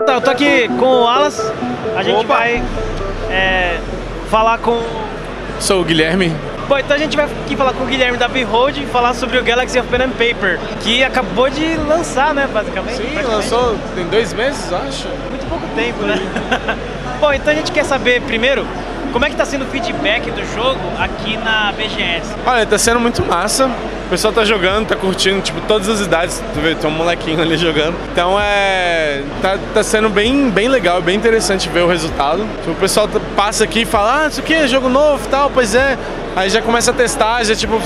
Então, eu tô aqui com o Wallace. A gente Opa. vai é, falar com. Sou o Guilherme. Bom, então a gente vai aqui falar com o Guilherme da Behold e falar sobre o Galaxy of Pen and Paper, que acabou de lançar, né, basicamente. Sim, lançou tem dois meses, acho. Muito pouco tempo, né? Bom, então a gente quer saber primeiro como é que tá sendo o feedback do jogo aqui na BGS. Olha, tá sendo muito massa. O pessoal tá jogando, tá curtindo, tipo, todas as idades. Tu vê, tem um molequinho ali jogando. Então é. Tá, tá sendo bem, bem legal, bem interessante ver o resultado. Tipo, o pessoal tá- passa aqui e fala, ah, isso aqui é jogo novo e tal, pois é. Aí já começa a testar, já tipo,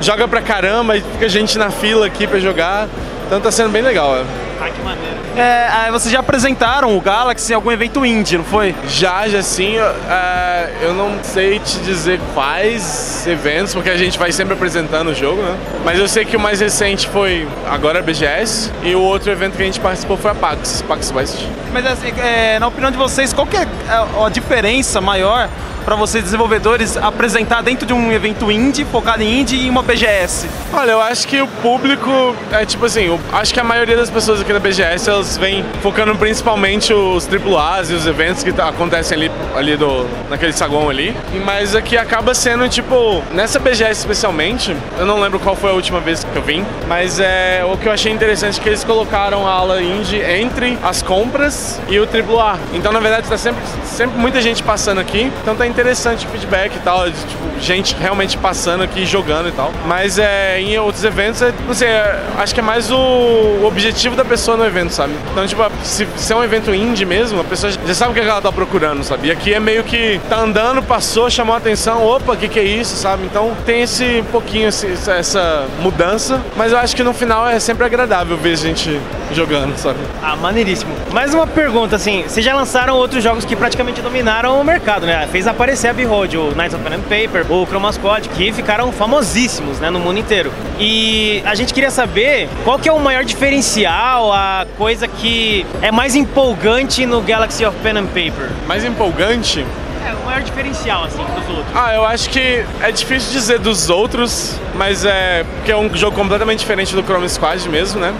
joga pra caramba, e fica gente na fila aqui pra jogar. Então tá sendo bem legal. é. Ah, que maneiro. É, ah, vocês já apresentaram o Galaxy em algum evento indie, não foi? Já, já sim, eu, é, eu não sei te dizer quais eventos, porque a gente vai sempre apresentando o jogo, né? Mas eu sei que o mais recente foi agora a BGS e o outro evento que a gente participou foi a PAX, PAX West. Mas assim, é, na opinião de vocês, qual que é a, a diferença maior para vocês desenvolvedores apresentar dentro de um evento indie, focado em indie e uma BGS? Olha, eu acho que o público é tipo assim, eu acho que a maioria das pessoas aqui na BGS elas vêm focando principalmente os AAAs e os eventos que tá- acontecem ali, ali do, naquele saguão ali. Mas aqui acaba sendo tipo, nessa BGS especialmente, eu não lembro qual foi a última vez que eu vim, mas é o que eu achei interessante é que eles colocaram a ala indie entre as compras e o AAA. Então na verdade tá sempre, sempre muita gente passando aqui, então tá interessante o feedback e tal, de, tipo, gente realmente passando aqui jogando e tal. Mas é, em outros eventos, é, não sei, é, acho que é mais o, o objetivo da pessoa no evento, sabe? Então, tipo, se, se é um evento indie mesmo, a pessoa já sabe o que ela tá procurando, sabe? E aqui é meio que tá andando, passou, chamou a atenção, opa, o que, que é isso, sabe? Então tem esse pouquinho, esse- essa mudança, mas eu acho que no final é sempre agradável ver gente jogando, sabe? Ah, maneiríssimo. Mais uma pergunta, assim, vocês já lançaram outros jogos que praticamente dominaram o mercado, né? Fez aparecer a Behold, o Knights of Pen and Paper, o Chroma Squad, que ficaram famosíssimos, né, no mundo inteiro. E a gente queria saber qual que é o maior diferencial, a coisa que é mais empolgante no Galaxy of Pen and Paper. Mais empolgante, É, o maior diferencial, assim, dos outros. Ah, eu acho que é difícil dizer dos outros, mas é porque é um jogo completamente diferente do Chrome Squad mesmo, né?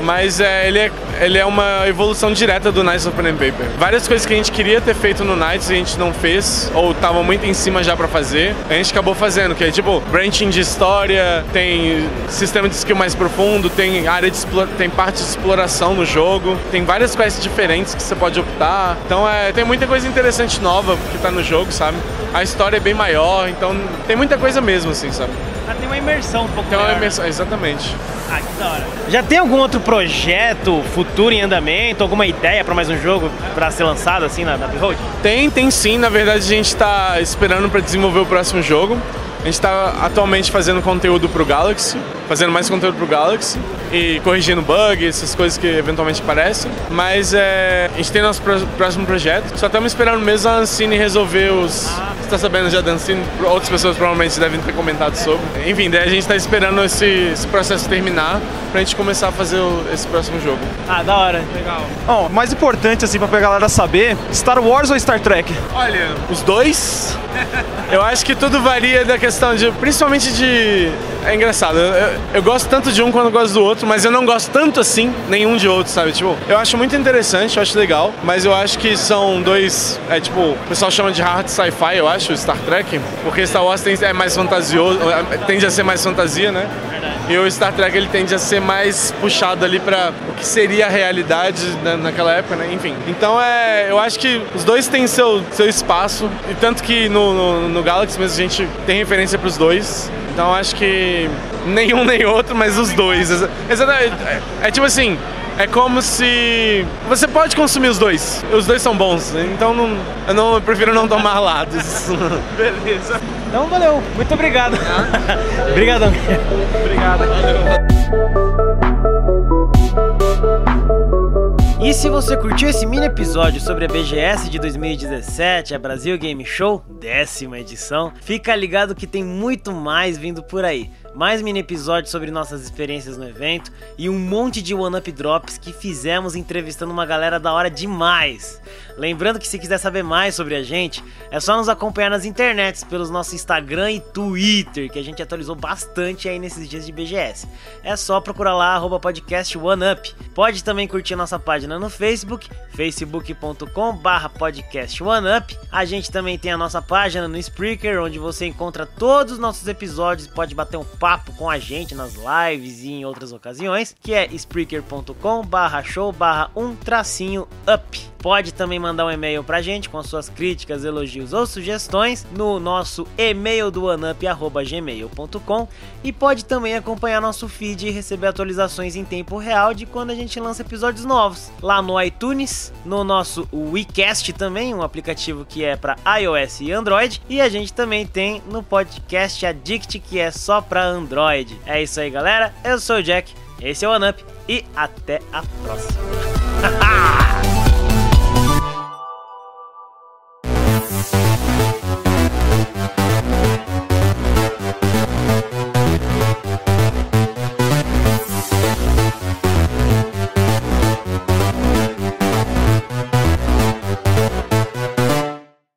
Mas é, ele, é, ele é uma evolução direta do Knights of Pen and Paper. Várias coisas que a gente queria ter feito no Knights e a gente não fez, ou tava muito em cima já pra fazer, a gente acabou fazendo, que é tipo branching de história, tem sistema de skill mais profundo, tem área de tem parte de exploração no jogo, tem várias quests diferentes que você pode optar. Então é, tem muita coisa interessante nova que tá no jogo, sabe? A história é bem maior, então tem muita coisa mesmo, assim, sabe? Ah, tem uma imersão um pouco Tem uma maior, né? imersão, exatamente. Ah, que da hora. Já tem algum outro projeto futuro em andamento, alguma ideia pra mais um jogo pra ser lançado assim na, na Behold? Tem, tem sim. Na verdade, a gente tá esperando para desenvolver o próximo jogo. A gente tá atualmente fazendo conteúdo pro Galaxy, fazendo mais conteúdo pro Galaxy e corrigindo bugs, essas coisas que eventualmente aparecem. Mas é, a gente tem nosso próximo projeto. Só estamos esperando mesmo a Ancine resolver os. Você tá sabendo já da Ancine? Outras pessoas provavelmente devem ter comentado sobre. Enfim, daí a gente tá esperando esse, esse processo terminar pra gente começar a fazer o- esse próximo jogo. Ah, da hora. Legal. Bom, o mais importante, assim, pra galera saber, Star Wars ou Star Trek? Olha, os dois. Eu acho que tudo varia da questão de. Principalmente de. É engraçado, eu, eu- gosto tanto de um quando eu gosto do outro, mas eu não gosto tanto assim nenhum de outro, sabe? Tipo, eu acho muito interessante, eu acho legal, mas eu acho que são dois. É tipo, o pessoal chama de hard sci-fi, eu acho, Star Trek, porque Star Wars tem, é mais fantasioso, é, tende a ser mais fantasia, né? E o Star Trek ele tende a ser mais puxado ali pra o que seria a realidade na- naquela época, né? Enfim. Então é. Eu acho que os dois têm seu, seu espaço. E tanto que no, no, no Galaxy mesmo a gente tem referência pros dois. Então acho que nenhum nem outro, mas os dois. Exa- Exatamente. É, é tipo assim. É como se. Você pode consumir os dois. Os dois são bons. Então não, eu, não, eu prefiro não tomar lados. Beleza. Então valeu. Muito obrigado. Obrigadão. Obrigado. E se você curtiu esse mini episódio sobre a BGS de 2017, a Brasil Game Show, décima edição, fica ligado que tem muito mais vindo por aí. Mais mini episódios sobre nossas experiências no evento e um monte de one-up drops que fizemos entrevistando uma galera da hora demais. Lembrando que se quiser saber mais sobre a gente, é só nos acompanhar nas internets pelos nossos Instagram e Twitter, que a gente atualizou bastante aí nesses dias de BGS. É só procurar lá arroba podcast OneUp. Pode também curtir nossa página no Facebook, facebook.com barra podcast OneUp. A gente também tem a nossa página no Spreaker, onde você encontra todos os nossos episódios e pode bater um papo com a gente nas lives e em outras ocasiões, que é spreaker.com barra show barra um tracinho up. Pode também mandar um e-mail pra gente com suas críticas, elogios ou sugestões no nosso e-mail do oneup.gmail.com e pode também acompanhar nosso feed e receber atualizações em tempo real de quando a gente lança episódios novos. Lá no iTunes, no nosso WeCast também, um aplicativo que é para iOS e Android, e a gente também tem no podcast Addict que é só para Android. É isso aí, galera. Eu sou o Jack, esse é o OneUp e até a próxima.